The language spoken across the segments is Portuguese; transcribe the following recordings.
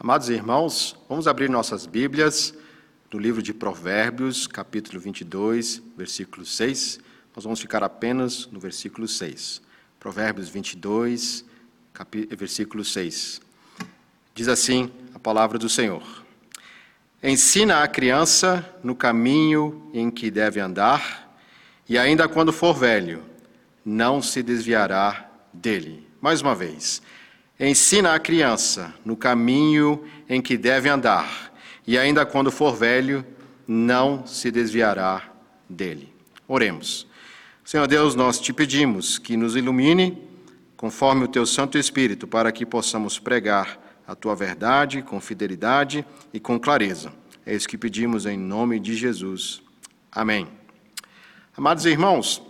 Amados irmãos, vamos abrir nossas Bíblias no livro de Provérbios, capítulo 22, versículo 6. Nós vamos ficar apenas no versículo 6. Provérbios 22, versículo 6. Diz assim a palavra do Senhor: Ensina a criança no caminho em que deve andar, e ainda quando for velho, não se desviará dele. Mais uma vez. Ensina a criança no caminho em que deve andar, e ainda quando for velho, não se desviará dele. Oremos. Senhor Deus, nós te pedimos que nos ilumine conforme o teu Santo Espírito, para que possamos pregar a tua verdade com fidelidade e com clareza. É isso que pedimos em nome de Jesus. Amém. Amados irmãos,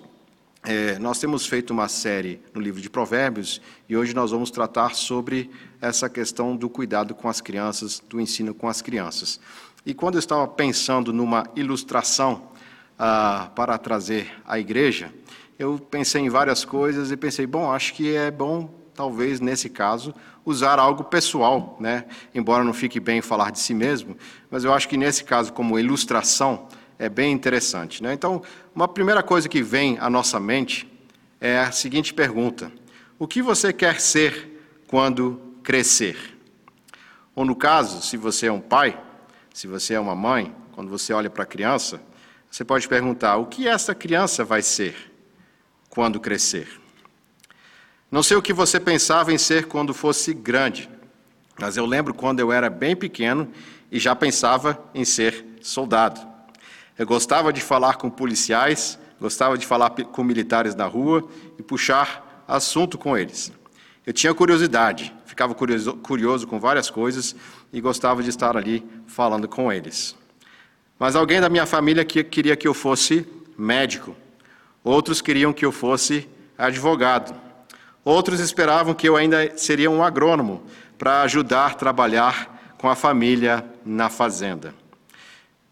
é, nós temos feito uma série no livro de Provérbios e hoje nós vamos tratar sobre essa questão do cuidado com as crianças, do ensino com as crianças. E quando eu estava pensando numa ilustração ah, para trazer à igreja, eu pensei em várias coisas e pensei, bom, acho que é bom, talvez nesse caso, usar algo pessoal, né? Embora não fique bem falar de si mesmo, mas eu acho que nesse caso, como ilustração, é bem interessante. Né? Então, uma primeira coisa que vem à nossa mente é a seguinte pergunta: O que você quer ser quando crescer? Ou, no caso, se você é um pai, se você é uma mãe, quando você olha para a criança, você pode perguntar: O que essa criança vai ser quando crescer? Não sei o que você pensava em ser quando fosse grande, mas eu lembro quando eu era bem pequeno e já pensava em ser soldado. Eu gostava de falar com policiais, gostava de falar com militares na rua e puxar assunto com eles. Eu tinha curiosidade, ficava curioso, curioso com várias coisas e gostava de estar ali falando com eles. Mas alguém da minha família que queria que eu fosse médico, outros queriam que eu fosse advogado, outros esperavam que eu ainda seria um agrônomo para ajudar a trabalhar com a família na fazenda.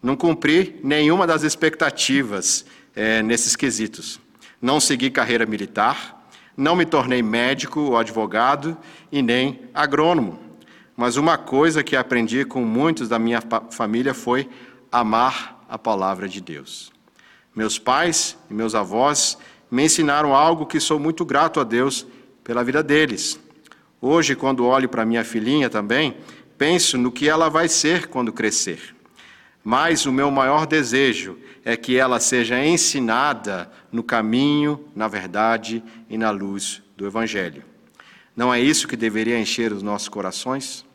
Não cumpri nenhuma das expectativas é, nesses quesitos. Não segui carreira militar, não me tornei médico ou advogado e nem agrônomo. Mas uma coisa que aprendi com muitos da minha família foi amar a palavra de Deus. Meus pais e meus avós me ensinaram algo que sou muito grato a Deus pela vida deles. Hoje, quando olho para minha filhinha também, penso no que ela vai ser quando crescer mas o meu maior desejo é que ela seja ensinada no caminho, na verdade e na luz do Evangelho. Não é isso que deveria encher os nossos corações?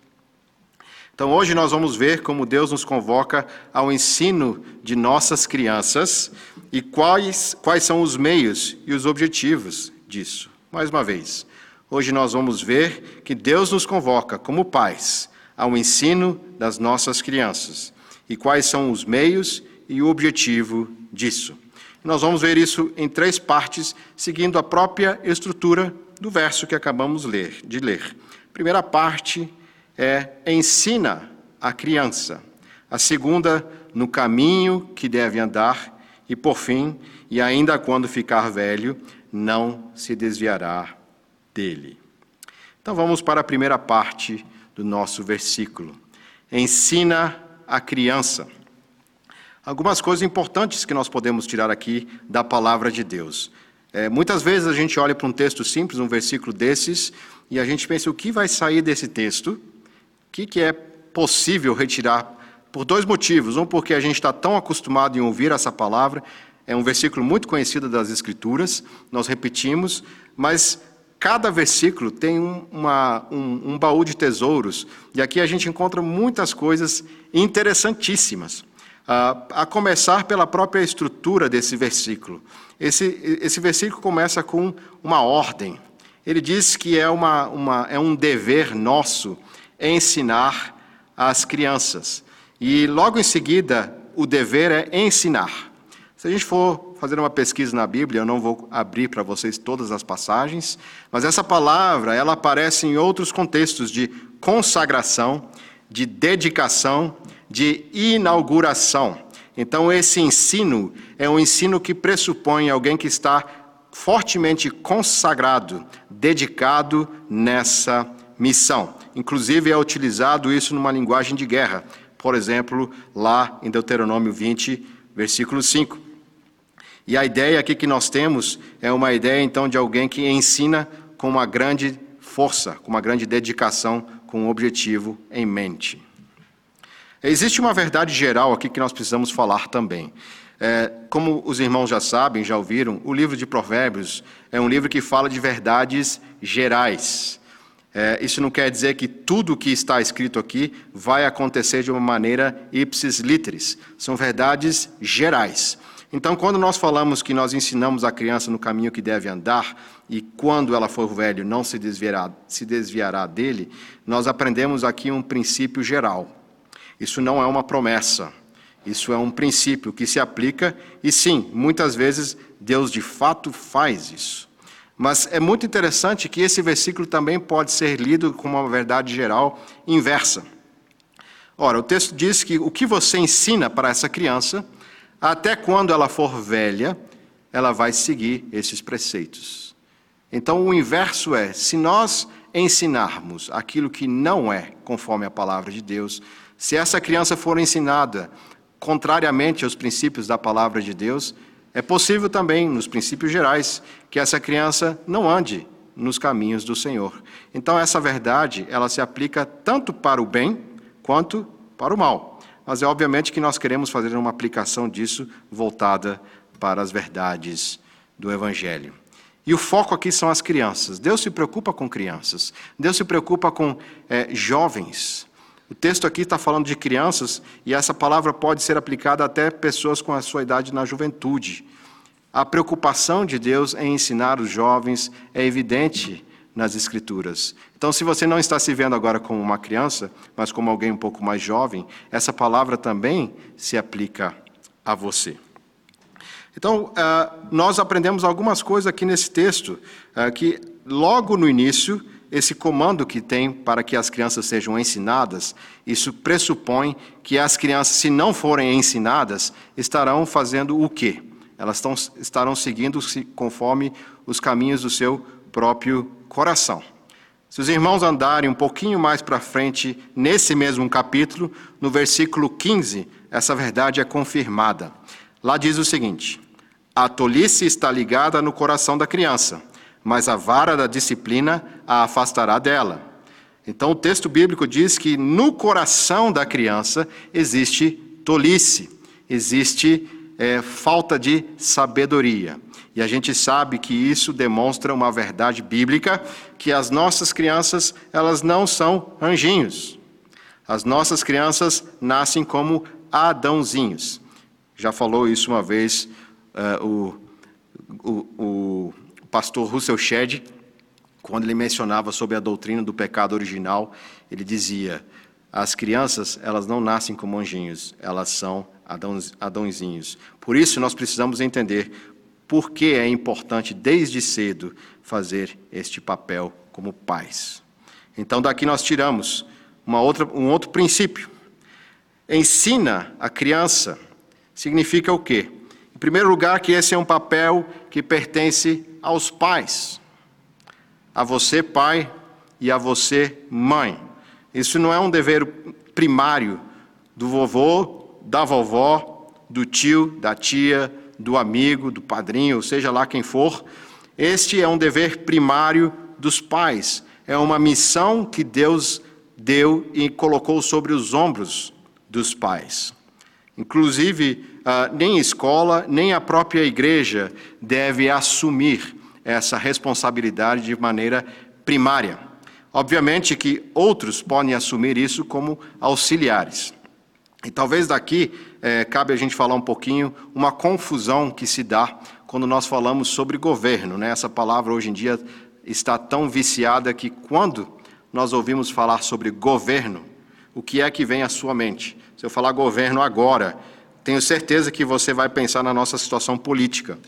Então, hoje nós vamos ver como Deus nos convoca ao ensino de nossas crianças e quais, quais são os meios e os objetivos disso. Mais uma vez, hoje nós vamos ver que Deus nos convoca, como pais, ao ensino das nossas crianças e quais são os meios e o objetivo disso. Nós vamos ver isso em três partes, seguindo a própria estrutura do verso que acabamos de ler. A primeira parte é ensina a criança. A segunda, no caminho que deve andar. E por fim, e ainda quando ficar velho, não se desviará dele. Então vamos para a primeira parte do nosso versículo. Ensina a criança. Algumas coisas importantes que nós podemos tirar aqui da palavra de Deus. É, muitas vezes a gente olha para um texto simples, um versículo desses, e a gente pensa o que vai sair desse texto, o que, que é possível retirar, por dois motivos. Um, porque a gente está tão acostumado em ouvir essa palavra, é um versículo muito conhecido das Escrituras, nós repetimos, mas Cada versículo tem um, uma, um, um baú de tesouros, e aqui a gente encontra muitas coisas interessantíssimas. Uh, a começar pela própria estrutura desse versículo. Esse, esse versículo começa com uma ordem. Ele diz que é, uma, uma, é um dever nosso ensinar as crianças. E logo em seguida, o dever é ensinar. Se a gente for fazer uma pesquisa na Bíblia, eu não vou abrir para vocês todas as passagens, mas essa palavra, ela aparece em outros contextos de consagração, de dedicação, de inauguração. Então esse ensino é um ensino que pressupõe alguém que está fortemente consagrado, dedicado nessa missão. inclusive é utilizado isso numa linguagem de guerra. Por exemplo, lá em Deuteronômio 20, versículo 5. E a ideia aqui que nós temos é uma ideia então de alguém que ensina com uma grande força, com uma grande dedicação, com um objetivo em mente. Existe uma verdade geral aqui que nós precisamos falar também. É, como os irmãos já sabem, já ouviram, o livro de Provérbios é um livro que fala de verdades gerais. É, isso não quer dizer que tudo o que está escrito aqui vai acontecer de uma maneira ipsis literis. São verdades gerais. Então, quando nós falamos que nós ensinamos a criança no caminho que deve andar, e quando ela for velho não se desviará, se desviará dele, nós aprendemos aqui um princípio geral. Isso não é uma promessa. Isso é um princípio que se aplica, e sim, muitas vezes Deus de fato faz isso. Mas é muito interessante que esse versículo também pode ser lido como uma verdade geral inversa. Ora, o texto diz que o que você ensina para essa criança, até quando ela for velha, ela vai seguir esses preceitos. Então, o inverso é: se nós ensinarmos aquilo que não é conforme a palavra de Deus, se essa criança for ensinada contrariamente aos princípios da palavra de Deus, é possível também, nos princípios gerais, que essa criança não ande nos caminhos do Senhor. Então essa verdade, ela se aplica tanto para o bem quanto para o mal. Mas é obviamente que nós queremos fazer uma aplicação disso voltada para as verdades do evangelho. E o foco aqui são as crianças. Deus se preocupa com crianças. Deus se preocupa com é, jovens. O texto aqui está falando de crianças e essa palavra pode ser aplicada até pessoas com a sua idade na juventude. A preocupação de Deus em ensinar os jovens é evidente nas Escrituras. Então, se você não está se vendo agora como uma criança, mas como alguém um pouco mais jovem, essa palavra também se aplica a você. Então, ah, nós aprendemos algumas coisas aqui nesse texto, ah, que logo no início esse comando que tem para que as crianças sejam ensinadas, isso pressupõe que as crianças, se não forem ensinadas, estarão fazendo o quê? Elas estão, estarão seguindo-se conforme os caminhos do seu próprio coração. Se os irmãos andarem um pouquinho mais para frente, nesse mesmo capítulo, no versículo 15, essa verdade é confirmada. Lá diz o seguinte: A tolice está ligada no coração da criança mas a vara da disciplina a afastará dela. Então o texto bíblico diz que no coração da criança existe tolice, existe é, falta de sabedoria. E a gente sabe que isso demonstra uma verdade bíblica, que as nossas crianças, elas não são anjinhos. As nossas crianças nascem como Adãozinhos. Já falou isso uma vez uh, o, o, o pastor Russell Shedd, quando ele mencionava sobre a doutrina do pecado original, ele dizia: as crianças, elas não nascem como anjinhos, elas são adãozinhos. Por isso, nós precisamos entender por que é importante, desde cedo, fazer este papel como pais. Então, daqui nós tiramos uma outra, um outro princípio. Ensina a criança significa o quê? Em primeiro lugar, que esse é um papel que pertence aos pais, a você, pai, e a você, mãe. Isso não é um dever primário do vovô, da vovó, do tio, da tia, do amigo, do padrinho, ou seja lá quem for. Este é um dever primário dos pais. É uma missão que Deus deu e colocou sobre os ombros dos pais. Inclusive, uh, nem escola, nem a própria igreja deve assumir essa responsabilidade de maneira primária. Obviamente que outros podem assumir isso como auxiliares. E talvez daqui eh, cabe a gente falar um pouquinho uma confusão que se dá quando nós falamos sobre governo. Né? Essa palavra hoje em dia está tão viciada que quando nós ouvimos falar sobre governo, o que é que vem à sua mente? Se eu falar governo agora, tenho certeza que você vai pensar na nossa situação política.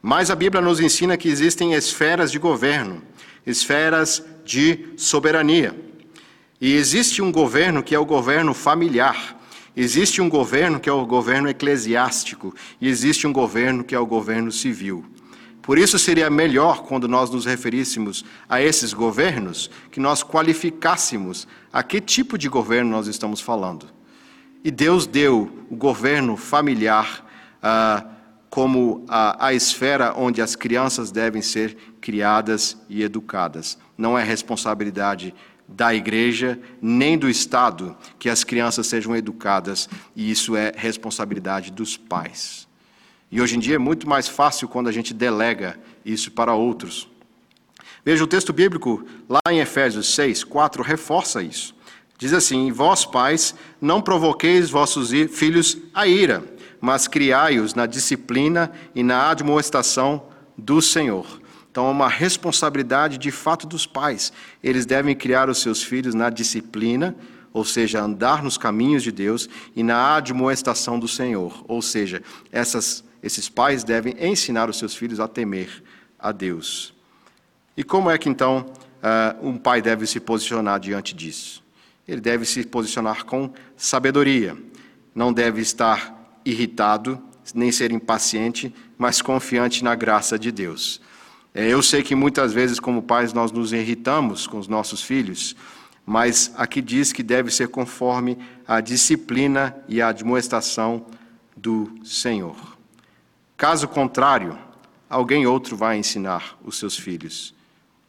Mas a Bíblia nos ensina que existem esferas de governo, esferas de soberania. E existe um governo que é o governo familiar, existe um governo que é o governo eclesiástico, e existe um governo que é o governo civil. Por isso seria melhor, quando nós nos referíssemos a esses governos, que nós qualificássemos a que tipo de governo nós estamos falando. E Deus deu o governo familiar ah, como a, a esfera onde as crianças devem ser criadas e educadas. Não é responsabilidade da igreja nem do Estado que as crianças sejam educadas, e isso é responsabilidade dos pais. E hoje em dia é muito mais fácil quando a gente delega isso para outros. Veja, o texto bíblico, lá em Efésios 6, 4, reforça isso. Diz assim: Vós, pais, não provoqueis vossos filhos a ira, mas criai-os na disciplina e na admoestação do Senhor. Então, é uma responsabilidade de fato dos pais. Eles devem criar os seus filhos na disciplina, ou seja, andar nos caminhos de Deus, e na admoestação do Senhor, ou seja, essas, esses pais devem ensinar os seus filhos a temer a Deus. E como é que então uh, um pai deve se posicionar diante disso? Ele deve se posicionar com sabedoria, não deve estar irritado, nem ser impaciente, mas confiante na graça de Deus. É, eu sei que muitas vezes, como pais, nós nos irritamos com os nossos filhos, mas aqui diz que deve ser conforme a disciplina e a admoestação do Senhor. Caso contrário, alguém outro vai ensinar os seus filhos.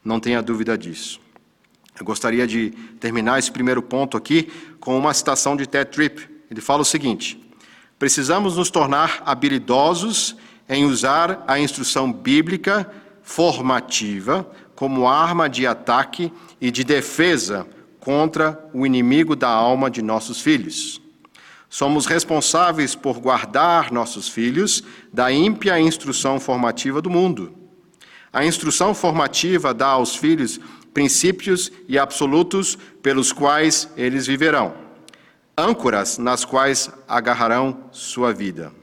Não tenha dúvida disso. Eu gostaria de terminar esse primeiro ponto aqui com uma citação de Ted Tripp. Ele fala o seguinte: Precisamos nos tornar habilidosos em usar a instrução bíblica formativa como arma de ataque e de defesa contra o inimigo da alma de nossos filhos. Somos responsáveis por guardar nossos filhos da ímpia instrução formativa do mundo. A instrução formativa dá aos filhos princípios e absolutos pelos quais eles viverão, âncoras nas quais agarrarão sua vida.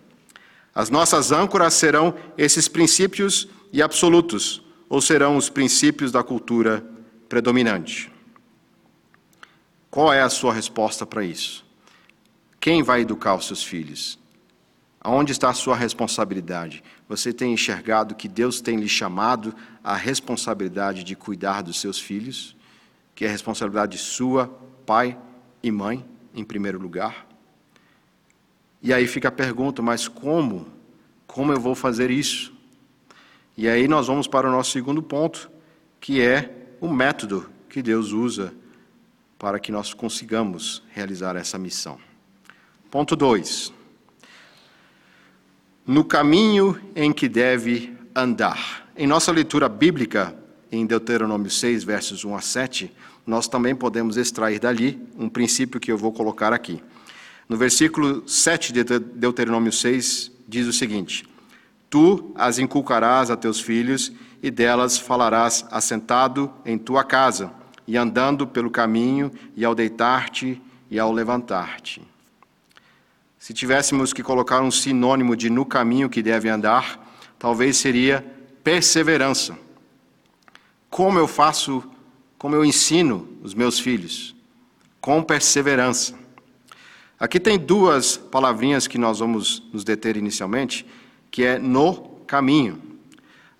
As nossas âncoras serão esses princípios e absolutos, ou serão os princípios da cultura predominante? Qual é a sua resposta para isso? Quem vai educar os seus filhos? Aonde está a sua responsabilidade? Você tem enxergado que Deus tem lhe chamado a responsabilidade de cuidar dos seus filhos, que é responsabilidade sua, pai e mãe, em primeiro lugar? E aí fica a pergunta: mas como? Como eu vou fazer isso? E aí nós vamos para o nosso segundo ponto, que é o método que Deus usa para que nós consigamos realizar essa missão. Ponto 2. No caminho em que deve andar. Em nossa leitura bíblica, em Deuteronômio 6, versos 1 a 7, nós também podemos extrair dali um princípio que eu vou colocar aqui. No versículo 7 de Deuteronômio 6, diz o seguinte: Tu as inculcarás a teus filhos, e delas falarás assentado em tua casa, e andando pelo caminho, e ao deitar-te e ao levantar-te. Se tivéssemos que colocar um sinônimo de no caminho que deve andar, talvez seria perseverança. Como eu faço, como eu ensino os meus filhos? Com perseverança. Aqui tem duas palavrinhas que nós vamos nos deter inicialmente, que é no caminho.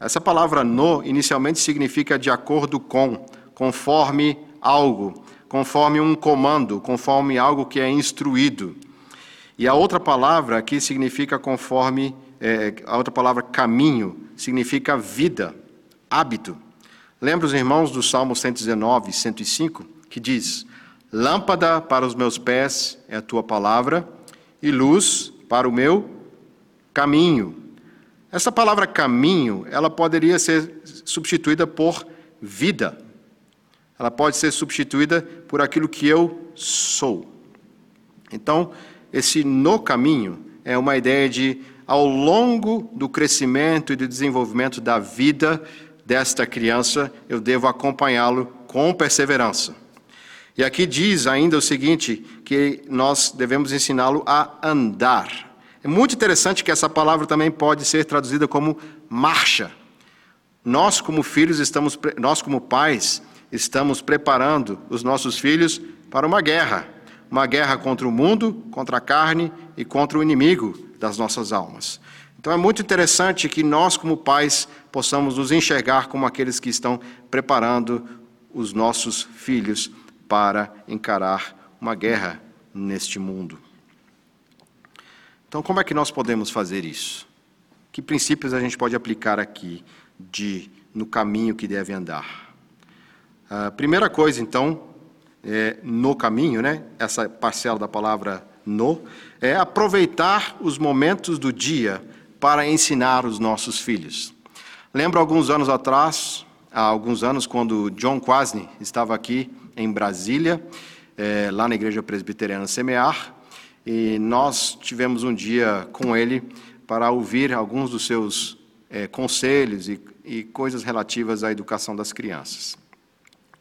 Essa palavra no inicialmente significa de acordo com, conforme algo, conforme um comando, conforme algo que é instruído. E a outra palavra aqui significa conforme, é, a outra palavra caminho, significa vida, hábito. Lembra os irmãos do Salmo 119, 105, que diz: Lâmpada para os meus pés é a tua palavra, e luz para o meu caminho. Essa palavra caminho, ela poderia ser substituída por vida. Ela pode ser substituída por aquilo que eu sou. Então, esse no caminho é uma ideia de ao longo do crescimento e do desenvolvimento da vida desta criança, eu devo acompanhá-lo com perseverança. E aqui diz ainda o seguinte, que nós devemos ensiná-lo a andar. É muito interessante que essa palavra também pode ser traduzida como marcha. Nós, como filhos, estamos, nós, como pais, estamos preparando os nossos filhos para uma guerra. Uma guerra contra o mundo, contra a carne e contra o inimigo das nossas almas. Então é muito interessante que nós, como pais, possamos nos enxergar como aqueles que estão preparando os nossos filhos para encarar uma guerra neste mundo. Então, como é que nós podemos fazer isso? Que princípios a gente pode aplicar aqui de no caminho que deve andar? A primeira coisa, então, é, no caminho, né? Essa parcela da palavra no é aproveitar os momentos do dia para ensinar os nossos filhos. Lembro alguns anos atrás, há alguns anos, quando John Quasney estava aqui em Brasília, é, lá na Igreja Presbiteriana Semear, e nós tivemos um dia com ele para ouvir alguns dos seus é, conselhos e, e coisas relativas à educação das crianças.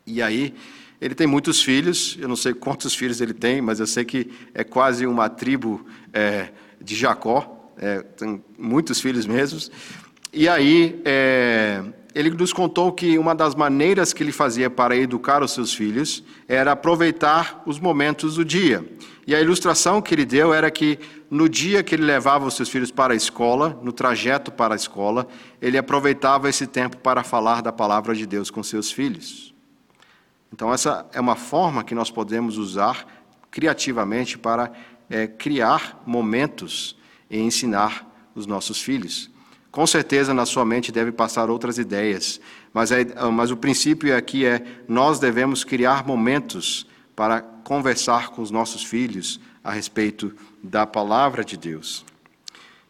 E aí, ele tem muitos filhos, eu não sei quantos filhos ele tem, mas eu sei que é quase uma tribo é, de Jacó, é, tem muitos filhos mesmos. E aí, é, ele nos contou que uma das maneiras que ele fazia para educar os seus filhos era aproveitar os momentos do dia. E a ilustração que ele deu era que no dia que ele levava os seus filhos para a escola, no trajeto para a escola, ele aproveitava esse tempo para falar da palavra de Deus com seus filhos. Então, essa é uma forma que nós podemos usar criativamente para é, criar momentos e ensinar os nossos filhos. Com certeza, na sua mente deve passar outras ideias, mas, é, mas o princípio aqui é: nós devemos criar momentos para conversar com os nossos filhos a respeito da palavra de Deus.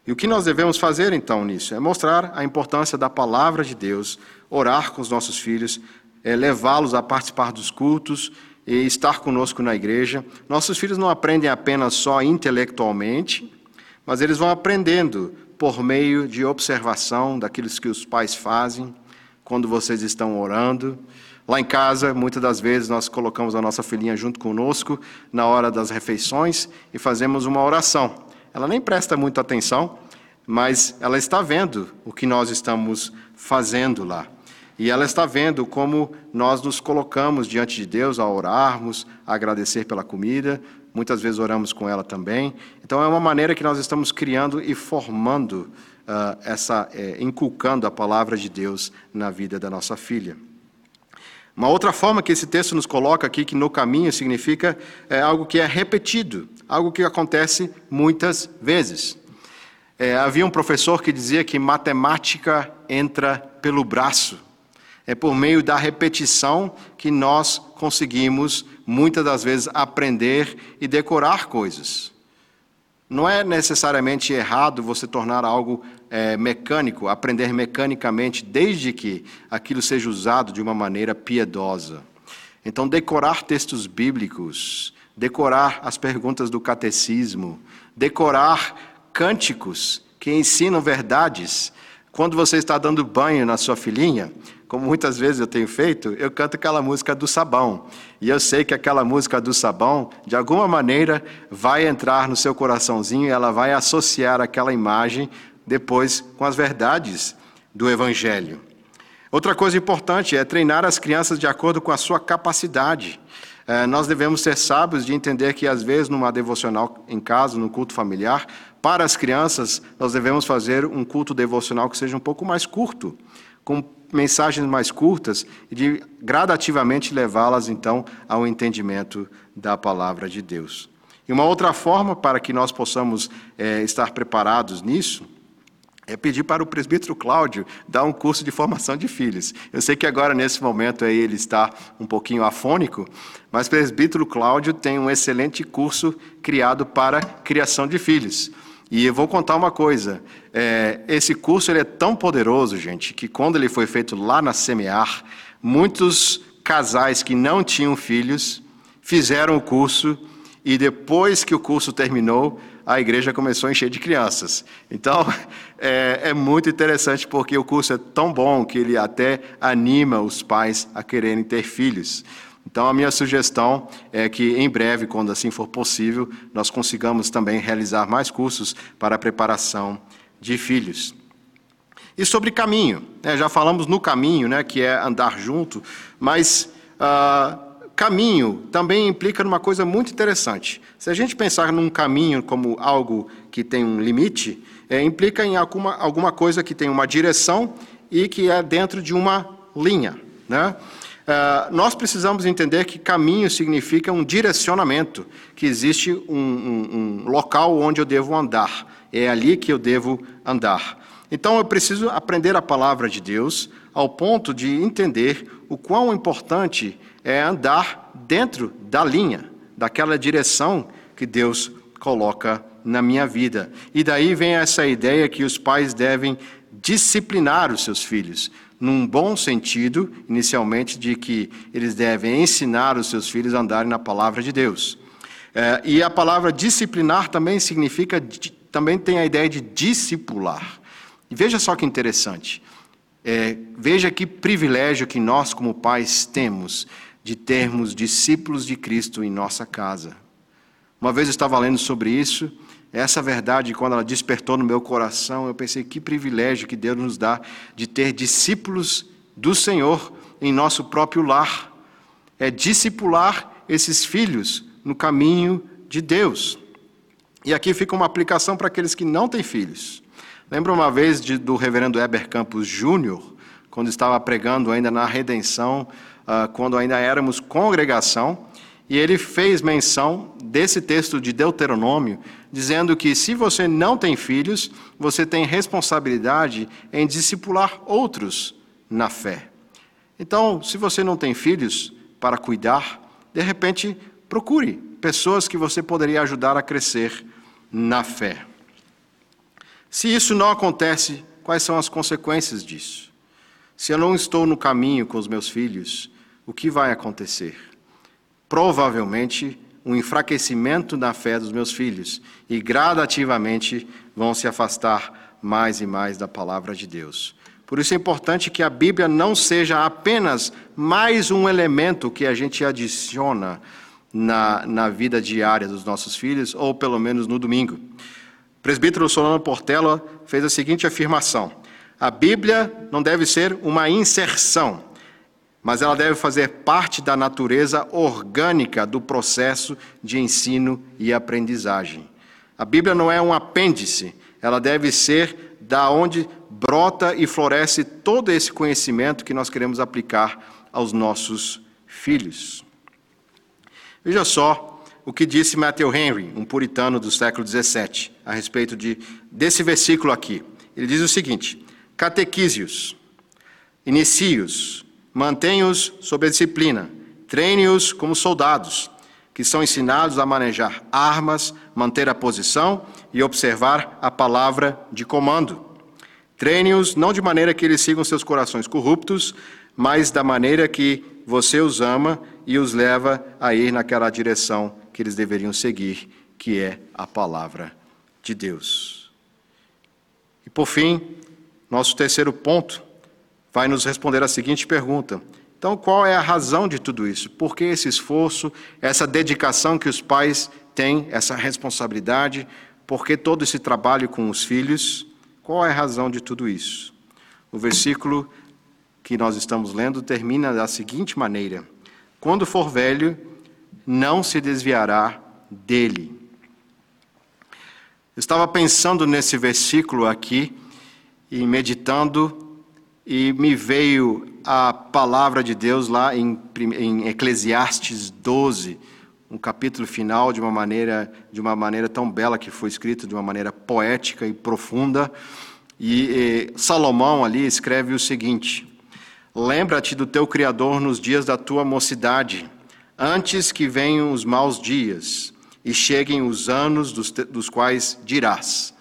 E o que nós devemos fazer então nisso? É mostrar a importância da palavra de Deus, orar com os nossos filhos, é levá-los a participar dos cultos e estar conosco na igreja. Nossos filhos não aprendem apenas só intelectualmente, mas eles vão aprendendo por meio de observação daquilo que os pais fazem quando vocês estão orando, Lá em casa, muitas das vezes, nós colocamos a nossa filhinha junto conosco na hora das refeições e fazemos uma oração. Ela nem presta muita atenção, mas ela está vendo o que nós estamos fazendo lá. E ela está vendo como nós nos colocamos diante de Deus a orarmos, a agradecer pela comida. Muitas vezes oramos com ela também. Então é uma maneira que nós estamos criando e formando uh, essa, é, inculcando a palavra de Deus na vida da nossa filha. Uma outra forma que esse texto nos coloca aqui, que no caminho significa é algo que é repetido, algo que acontece muitas vezes. É, havia um professor que dizia que matemática entra pelo braço. É por meio da repetição que nós conseguimos, muitas das vezes, aprender e decorar coisas. Não é necessariamente errado você tornar algo é, mecânico, aprender mecanicamente, desde que aquilo seja usado de uma maneira piedosa. Então, decorar textos bíblicos, decorar as perguntas do catecismo, decorar cânticos que ensinam verdades. Quando você está dando banho na sua filhinha, como muitas vezes eu tenho feito, eu canto aquela música do sabão. E eu sei que aquela música do sabão, de alguma maneira, vai entrar no seu coraçãozinho ela vai associar aquela imagem depois com as verdades do Evangelho. Outra coisa importante é treinar as crianças de acordo com a sua capacidade. É, nós devemos ser sábios de entender que, às vezes, numa devocional em casa, no culto familiar, para as crianças, nós devemos fazer um culto devocional que seja um pouco mais curto, com mensagens mais curtas e de gradativamente levá-las então ao entendimento da palavra de Deus. E uma outra forma para que nós possamos é, estar preparados nisso é pedir para o presbítero Cláudio dar um curso de formação de filhos. Eu sei que agora, nesse momento, aí, ele está um pouquinho afônico, mas o presbítero Cláudio tem um excelente curso criado para criação de filhos. E eu vou contar uma coisa: é, esse curso ele é tão poderoso, gente, que quando ele foi feito lá na Semear, muitos casais que não tinham filhos fizeram o curso e depois que o curso terminou, a igreja começou a encher de crianças. Então, é, é, muito interessante porque o curso é tão bom que ele até anima os pais a quererem ter filhos. Então, a minha sugestão é que, em breve, quando assim for possível, nós consigamos também realizar mais cursos para a preparação de filhos. E sobre caminho, né, já falamos no caminho, né, que é andar junto, mas ah, caminho também implica numa coisa muito interessante. Se a gente pensar num caminho como algo que tem um limite, é, implica em alguma, alguma coisa que tem uma direção e que é dentro de uma linha. Né? Uh, nós precisamos entender que caminho significa um direcionamento, que existe um, um, um, local onde eu devo andar, é ali que eu devo andar. Então eu preciso aprender a palavra de Deus ao ponto de entender o quão importante é andar dentro da linha, daquela direção que Deus coloca na minha vida. E daí vem essa ideia que os pais devem disciplinar os seus filhos, num bom sentido, inicialmente, de que eles devem ensinar os seus filhos a andarem na palavra de Deus. É, e a palavra disciplinar também significa, também tem a ideia de discipular. E veja só que interessante. É, veja que privilégio que nós, como pais, temos de termos discípulos de Cristo em nossa casa. Uma vez eu estava lendo sobre isso essa verdade, quando ela despertou no meu coração, eu pensei que privilégio que Deus nos dá de ter discípulos do Senhor em nosso próprio lar. É discipular esses filhos no caminho de Deus. E aqui fica uma aplicação para aqueles que não têm filhos. Lembra uma vez de, do reverendo Heber Campos Júnior, quando estava pregando ainda na redenção, uh, quando ainda éramos congregação, e ele fez menção desse texto de Deuteronômio, dizendo que se você não tem filhos, você tem responsabilidade em discipular outros na fé. Então, se você não tem filhos para cuidar, de repente procure pessoas que você poderia ajudar a crescer na fé. Se isso não acontece, quais são as consequências disso? Se eu não estou no caminho com os meus filhos, o que vai acontecer? Provavelmente um enfraquecimento na fé dos meus filhos e gradativamente vão se afastar mais e mais da palavra de Deus. Por isso é importante que a Bíblia não seja apenas mais um elemento que a gente adiciona na, na vida diária dos nossos filhos, ou pelo menos no domingo. O presbítero Solano Portela fez a seguinte afirmação: a Bíblia não deve ser uma inserção, mas ela deve fazer parte da natureza orgânica do processo de ensino e aprendizagem. A Bíblia não é um apêndice, ela deve ser da onde brota e floresce todo esse conhecimento que nós queremos aplicar aos nossos filhos. Veja só o que disse Matthew Henry, um puritano do século XVII, a respeito de, desse versículo aqui. Ele diz o seguinte: catequísios, inicie-os, Mantenha-os sob a disciplina, treine-os como soldados, que são ensinados a manejar armas, manter a posição e observar a palavra de comando. Treine-os não de maneira que eles sigam seus corações corruptos, mas da maneira que você os ama e os leva a ir naquela direção que eles deveriam seguir, que é a palavra de Deus. E por fim, nosso terceiro ponto vai nos responder a seguinte pergunta: então, qual é a razão de tudo isso? Por que esse esforço, essa dedicação que os pais têm, essa responsabilidade? Por que todo esse trabalho com os filhos? Qual é a razão de tudo isso? O versículo que nós estamos lendo termina da seguinte maneira: Quando for velho, não se desviará dele. Eu estava pensando nesse versículo aqui e meditando e me veio a palavra de Deus lá em, em, Eclesiastes 12, um capítulo final de uma maneira de uma maneira tão bela que foi escrito de uma maneira poética e profunda. E, e Salomão ali escreve o seguinte: Lembra-te do teu Criador nos dias da tua mocidade, antes que venham os maus dias e cheguem os anos dos, dos quais dirás: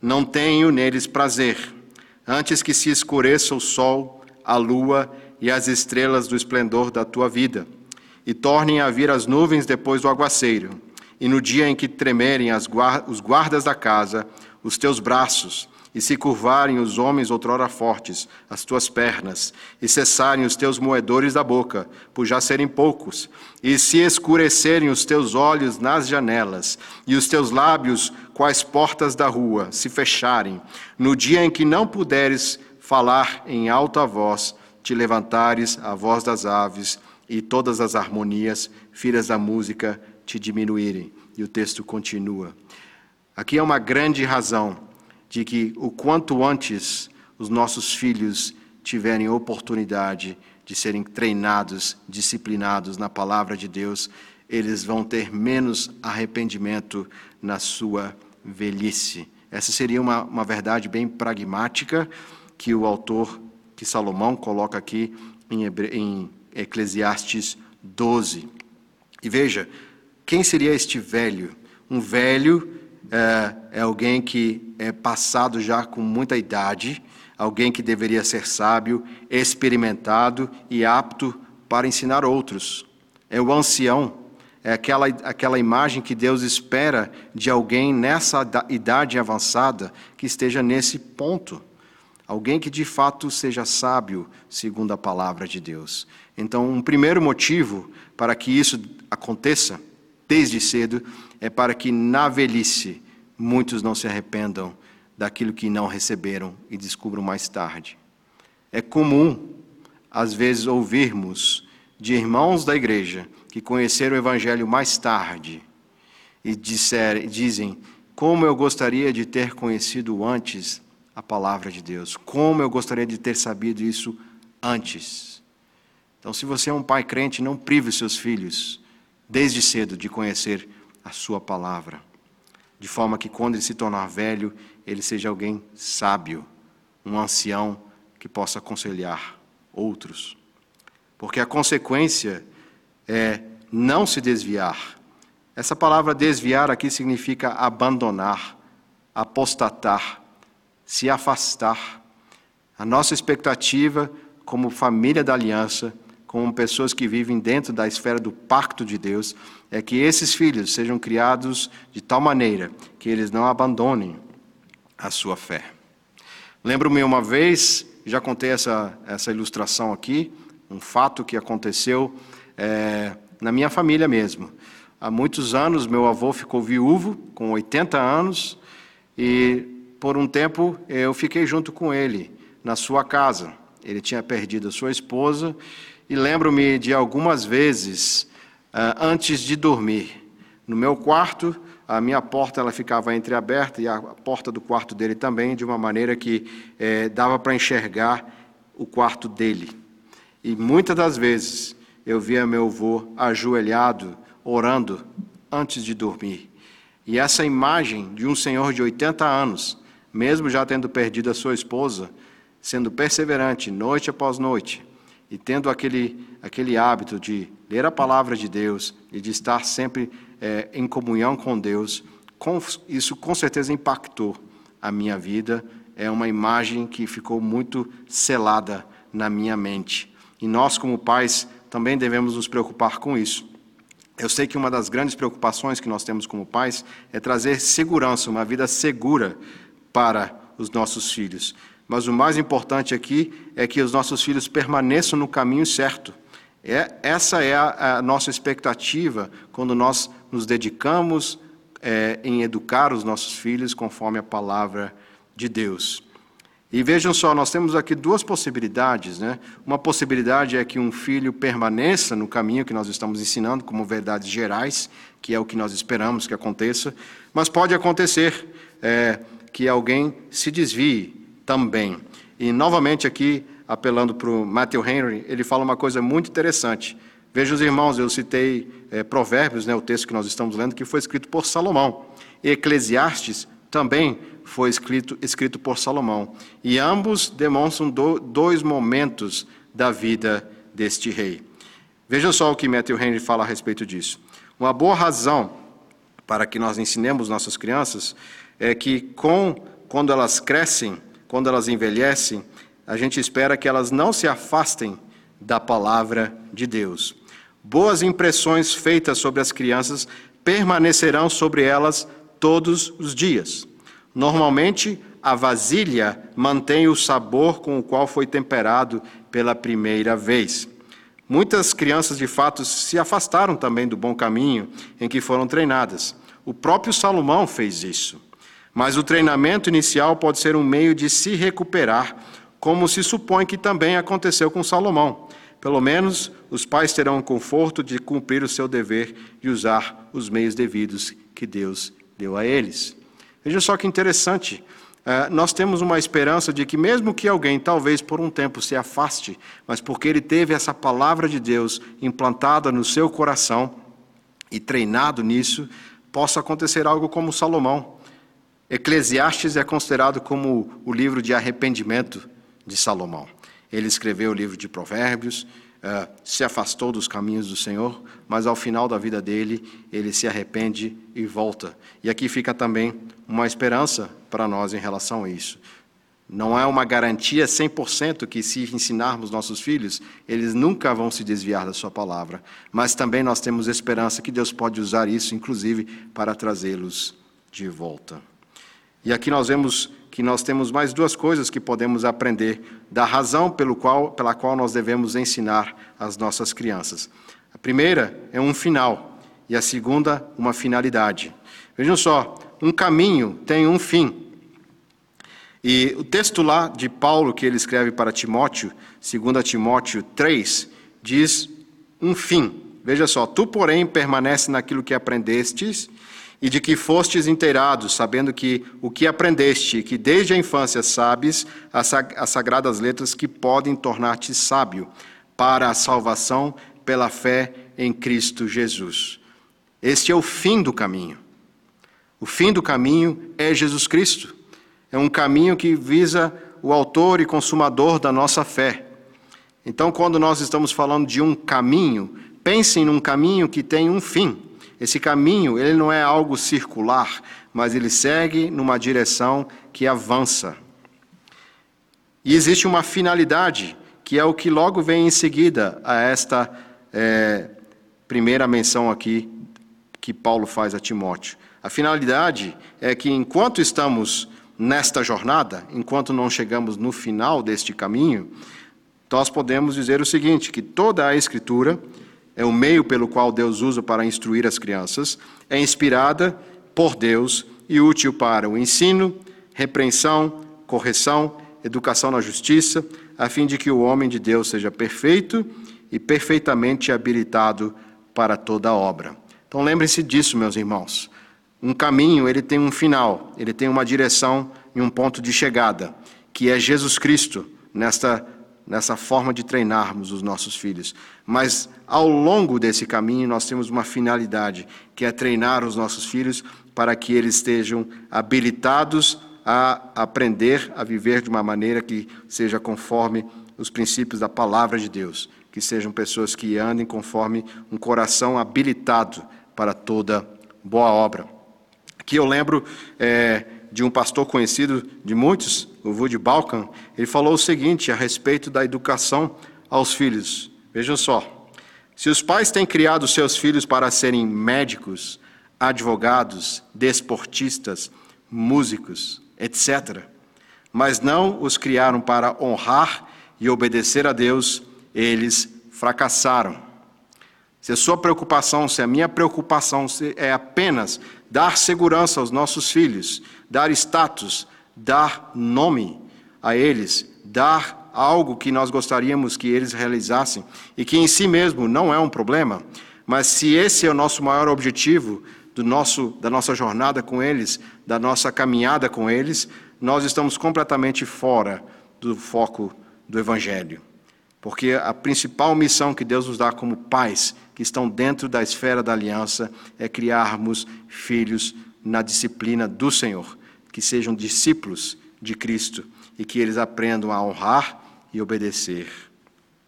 Não tenho neles prazer antes que se escureça o sol, a lua e as estrelas do esplendor da tua vida, e tornem a vir as nuvens depois do aguaceiro, e no dia em que tremerem os guardas da casa, os teus braços, e se curvarem os homens outrora fortes, as tuas pernas, e cessarem os teus moedores da boca, por já serem poucos, e se escurecerem os teus olhos nas janelas, e os teus lábios, quais portas da rua, se fecharem, no dia em que não puderes falar em alta voz, te levantares a voz das aves, e todas as harmonias, filhas da música, te diminuírem. E o texto continua. Aqui é uma grande razão de que o quanto antes os nossos filhos tiverem oportunidade de serem treinados, disciplinados na palavra de Deus, eles vão ter menos arrependimento na sua velhice. Essa seria uma, uma verdade bem pragmática que o autor, que Salomão, coloca aqui em, Hebre... em Eclesiastes 12. E veja, quem seria este velho? Um velho é, é alguém que é passado já com muita idade, alguém que deveria ser sábio, experimentado e apto para ensinar outros. É o ancião, é aquela, aquela imagem que Deus espera de alguém nessa idade avançada que esteja nesse ponto. Alguém que de fato seja sábio, segundo a palavra de Deus. Então, um primeiro motivo para que isso aconteça, desde cedo, é para que na velhice muitos não se arrependam daquilo que não receberam e descubram mais tarde. É comum, às vezes, ouvirmos de irmãos da igreja que conheceram o Evangelho mais tarde e disser, dizem: Como eu gostaria de ter conhecido antes a palavra de Deus, como eu gostaria de ter sabido isso antes. Então, se você é um pai crente, não prive os seus filhos, desde cedo, de conhecer a sua palavra, de forma que quando ele se tornar velho, ele seja alguém sábio, um ancião que possa aconselhar outros. Porque a consequência é não se desviar. Essa palavra desviar aqui significa abandonar, apostatar, se afastar. A nossa expectativa, como família da aliança, como pessoas que vivem dentro da esfera do pacto de Deus, é que esses filhos sejam criados de tal maneira que eles não abandonem a sua fé. Lembro-me uma vez, já contei essa, essa ilustração aqui, um fato que aconteceu é, na minha família mesmo. Há muitos anos, meu avô ficou viúvo, com 80 anos, e por um tempo eu fiquei junto com ele na sua casa. Ele tinha perdido a sua esposa, e lembro-me de algumas vezes, uh, antes de dormir, no meu quarto, a minha porta ela ficava entreaberta e a porta do quarto dele também, de uma maneira que eh, dava para enxergar o quarto dele. E muitas das vezes eu via meu avô ajoelhado, orando antes de dormir. E essa imagem de um senhor de 80 anos, mesmo já tendo perdido a sua esposa, sendo perseverante noite após noite e tendo aquele, aquele hábito de ler a palavra de Deus e de estar sempre é, em comunhão com Deus, com, isso com certeza impactou a minha vida. É uma imagem que ficou muito selada na minha mente. E nós, como pais, também devemos nos preocupar com isso. Eu sei que uma das grandes preocupações que nós temos como pais é trazer segurança, uma vida segura para os nossos filhos. Mas o mais importante aqui é que os nossos filhos permaneçam no caminho certo. É, essa é a, a, nossa expectativa quando nós nos dedicamos é, em educar os nossos filhos conforme a palavra de Deus. E vejam só, nós temos aqui duas possibilidades. Né? Uma possibilidade é que um filho permaneça no caminho que nós estamos ensinando, como verdades gerais, que é o que nós esperamos que aconteça, mas pode acontecer é, que alguém se desvie também. E, novamente, aqui, apelando para o Matthew Henry, ele fala uma coisa muito interessante. Veja os irmãos, eu citei é, Provérbios, né, o texto que nós estamos lendo, que foi escrito por Salomão. E Eclesiastes também foi escrito, escrito por Salomão. E ambos demonstram do, dois momentos da vida deste rei. Veja só o que Matthew Henry fala a respeito disso. Uma boa razão para que nós ensinemos nossas crianças é que, com, quando elas crescem, quando elas envelhecem, a gente espera que elas não se afastem da palavra de Deus. Boas impressões feitas sobre as crianças permanecerão sobre elas todos os dias. Normalmente, a vasilha mantém o sabor com o qual foi temperado pela primeira vez. Muitas crianças, de fato, se afastaram também do bom caminho em que foram treinadas. O próprio Salomão fez isso. Mas o treinamento inicial pode ser um meio de se recuperar, como se supõe que também aconteceu com Salomão. Pelo menos os pais terão o conforto de cumprir o seu dever e usar os meios devidos que Deus deu a eles. Veja só que interessante. Uh, nós temos uma esperança de que, mesmo que alguém, talvez por um tempo, se afaste, mas porque ele teve essa palavra de Deus implantada no seu coração e treinado nisso, possa acontecer algo como Salomão. Eclesiastes é considerado como o livro de arrependimento de Salomão. Ele escreveu o livro de Provérbios, se afastou dos caminhos do Senhor, mas ao final da vida dele, ele se arrepende e volta. E aqui fica também uma esperança para nós em relação a isso. Não é uma garantia 100% que, se ensinarmos nossos filhos, eles nunca vão se desviar da Sua palavra. Mas também nós temos esperança que Deus pode usar isso, inclusive, para trazê-los de volta. E aqui nós vemos que nós temos mais duas coisas que podemos aprender da razão pelo qual, pela qual nós devemos ensinar as nossas crianças. A primeira é um final, e a segunda, uma finalidade. Vejam só, um caminho tem um fim. E o texto lá de Paulo que ele escreve para Timóteo, 2 Timóteo 3, diz um fim. Veja só, tu, porém, permanece naquilo que aprendestes e de que fostes inteirados, sabendo que o que aprendeste, que desde a infância sabes, as sagradas letras que podem tornar-te sábio para a salvação pela fé em Cristo Jesus. Este é o fim do caminho. O fim do caminho é Jesus Cristo. É um caminho que visa o autor e consumador da nossa fé. Então, quando nós estamos falando de um caminho, pensem num caminho que tem um fim. Esse caminho, ele não é algo circular, mas ele segue numa direção que avança. E existe uma finalidade, que é o que logo vem em seguida a esta é, primeira menção aqui que Paulo faz a Timóteo. A finalidade é que enquanto estamos nesta jornada, enquanto não chegamos no final deste caminho, nós podemos dizer o seguinte: que toda a Escritura é o meio pelo qual Deus usa para instruir as crianças, é inspirada por Deus e útil para o ensino, repreensão, correção, educação na justiça, a fim de que o homem de Deus seja perfeito e perfeitamente habilitado para toda obra. Então lembrem-se disso, meus irmãos. Um caminho, ele tem um final, ele tem uma direção e um ponto de chegada, que é Jesus Cristo, nesta, nessa forma de treinarmos os nossos filhos. Mas ao longo desse caminho, nós temos uma finalidade, que é treinar os nossos filhos para que eles estejam habilitados a aprender a viver de uma maneira que seja conforme os princípios da palavra de Deus, que sejam pessoas que andem conforme um coração habilitado para toda boa obra. Aqui eu lembro é, de um pastor conhecido de muitos, o Woody Balkan, ele falou o seguinte a respeito da educação aos filhos. Vejam só, se os pais têm criado seus filhos para serem médicos, advogados, desportistas, músicos, etc., mas não os criaram para honrar e obedecer a Deus, eles fracassaram. Se a sua preocupação, se a minha preocupação é apenas dar segurança aos nossos filhos, dar status, dar nome a eles, dar algo que nós gostaríamos que eles realizassem e que em si mesmo não é um problema, mas se esse é o nosso maior objetivo do nosso, da nossa jornada com eles, da nossa caminhada com eles, nós estamos completamente fora do foco do Evangelho. Porque a principal missão que Deus nos dá como pais que estão dentro da esfera da aliança é criarmos filhos na disciplina do Senhor, que sejam discípulos de Cristo e que eles aprendam a honrar e obedecer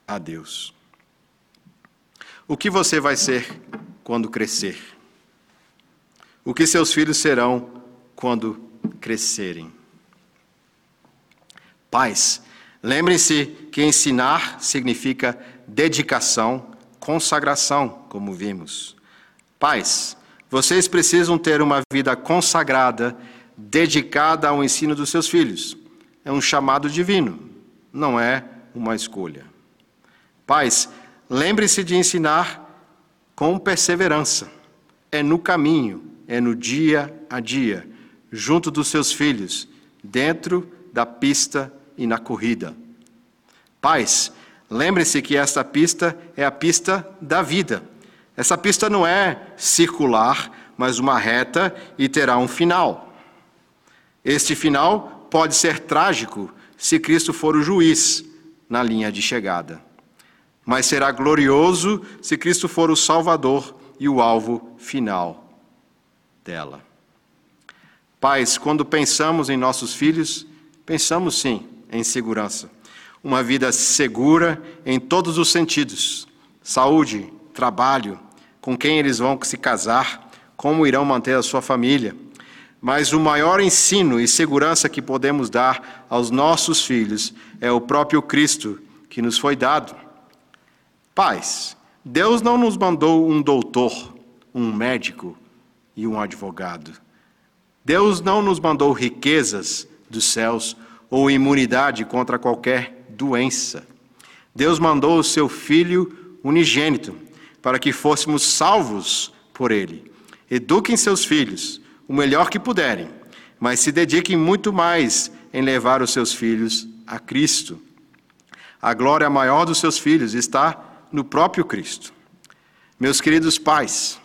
a Deus. O que você vai ser quando crescer? O que seus filhos serão quando crescerem? Pais, lembrem-se que ensinar significa dedicação consagração, como vimos. Pais, vocês precisam ter uma vida consagrada, dedicada ao ensino dos seus filhos. É um chamado divino, não é uma escolha. Pais, lembre-se de ensinar com perseverança. É no caminho, é no dia a dia, junto dos seus filhos, dentro da pista e na corrida. Pais, Lembre-se que esta pista é a pista da vida. Essa pista não é circular, mas uma reta e terá um final. Este final pode ser trágico se Cristo for o juiz na linha de chegada, mas será glorioso se Cristo for o Salvador e o alvo final dela. Pais, quando pensamos em nossos filhos, pensamos sim em segurança. Uma vida segura em todos os sentidos: saúde, trabalho, com quem eles vão se casar, como irão manter a sua família. Mas o maior ensino e segurança que podemos dar aos nossos filhos é o próprio Cristo que nos foi dado. Pais, Deus não nos mandou um doutor, um médico e um advogado. Deus não nos mandou riquezas dos céus ou imunidade contra qualquer doença. Deus mandou o seu Filho unigênito para que fôssemos salvos por ele. Eduquem seus filhos o melhor que puderem, mas se dediquem muito mais em levar os seus filhos a Cristo. A glória maior dos seus filhos está no próprio Cristo. Meus queridos pais,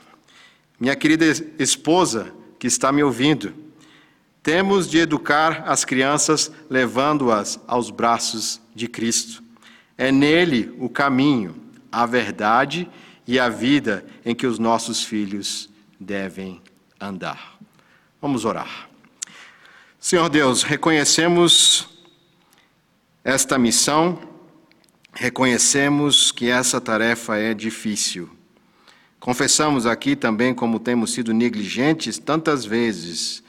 minha querida esposa que está me ouvindo, temos de educar as crianças levando-as aos braços de Cristo. É nele o caminho, a verdade e a vida em que os nossos filhos devem andar. Vamos orar. Senhor Deus, reconhecemos esta missão, reconhecemos que essa tarefa é difícil. Confessamos aqui também como temos sido negligentes tantas vezes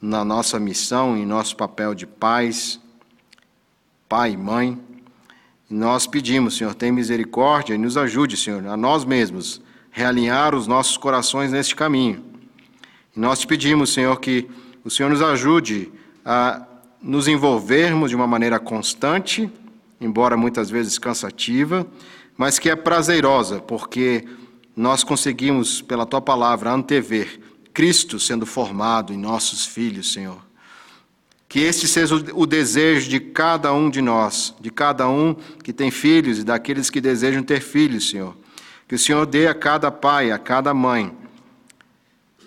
na nossa missão, em nosso papel de pais, pai e mãe. Nós pedimos, Senhor, tem misericórdia e nos ajude, Senhor, a nós mesmos realinhar os nossos corações neste caminho. Nós te pedimos, Senhor, que o Senhor nos ajude a nos envolvermos de uma maneira constante, embora muitas vezes cansativa, mas que é prazerosa, porque nós conseguimos, pela tua palavra, antever Cristo sendo formado em nossos filhos, Senhor. Que este seja o desejo de cada um de nós, de cada um que tem filhos e daqueles que desejam ter filhos, Senhor. Que o Senhor dê a cada pai, a cada mãe,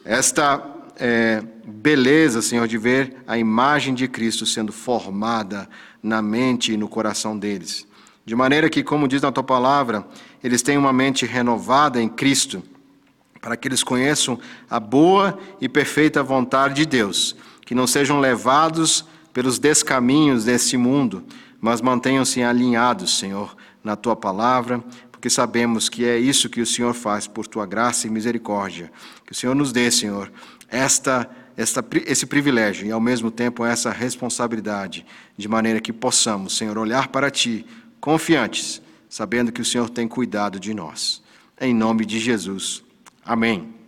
esta é, beleza, Senhor, de ver a imagem de Cristo sendo formada na mente e no coração deles. De maneira que, como diz na tua palavra, eles tenham uma mente renovada em Cristo, para que eles conheçam a boa e perfeita vontade de Deus que não sejam levados pelos descaminhos desse mundo, mas mantenham-se alinhados, Senhor, na tua palavra, porque sabemos que é isso que o Senhor faz por tua graça e misericórdia. Que o Senhor nos dê, Senhor, esta, esta, esse privilégio e, ao mesmo tempo, essa responsabilidade, de maneira que possamos, Senhor, olhar para ti confiantes, sabendo que o Senhor tem cuidado de nós. Em nome de Jesus. Amém.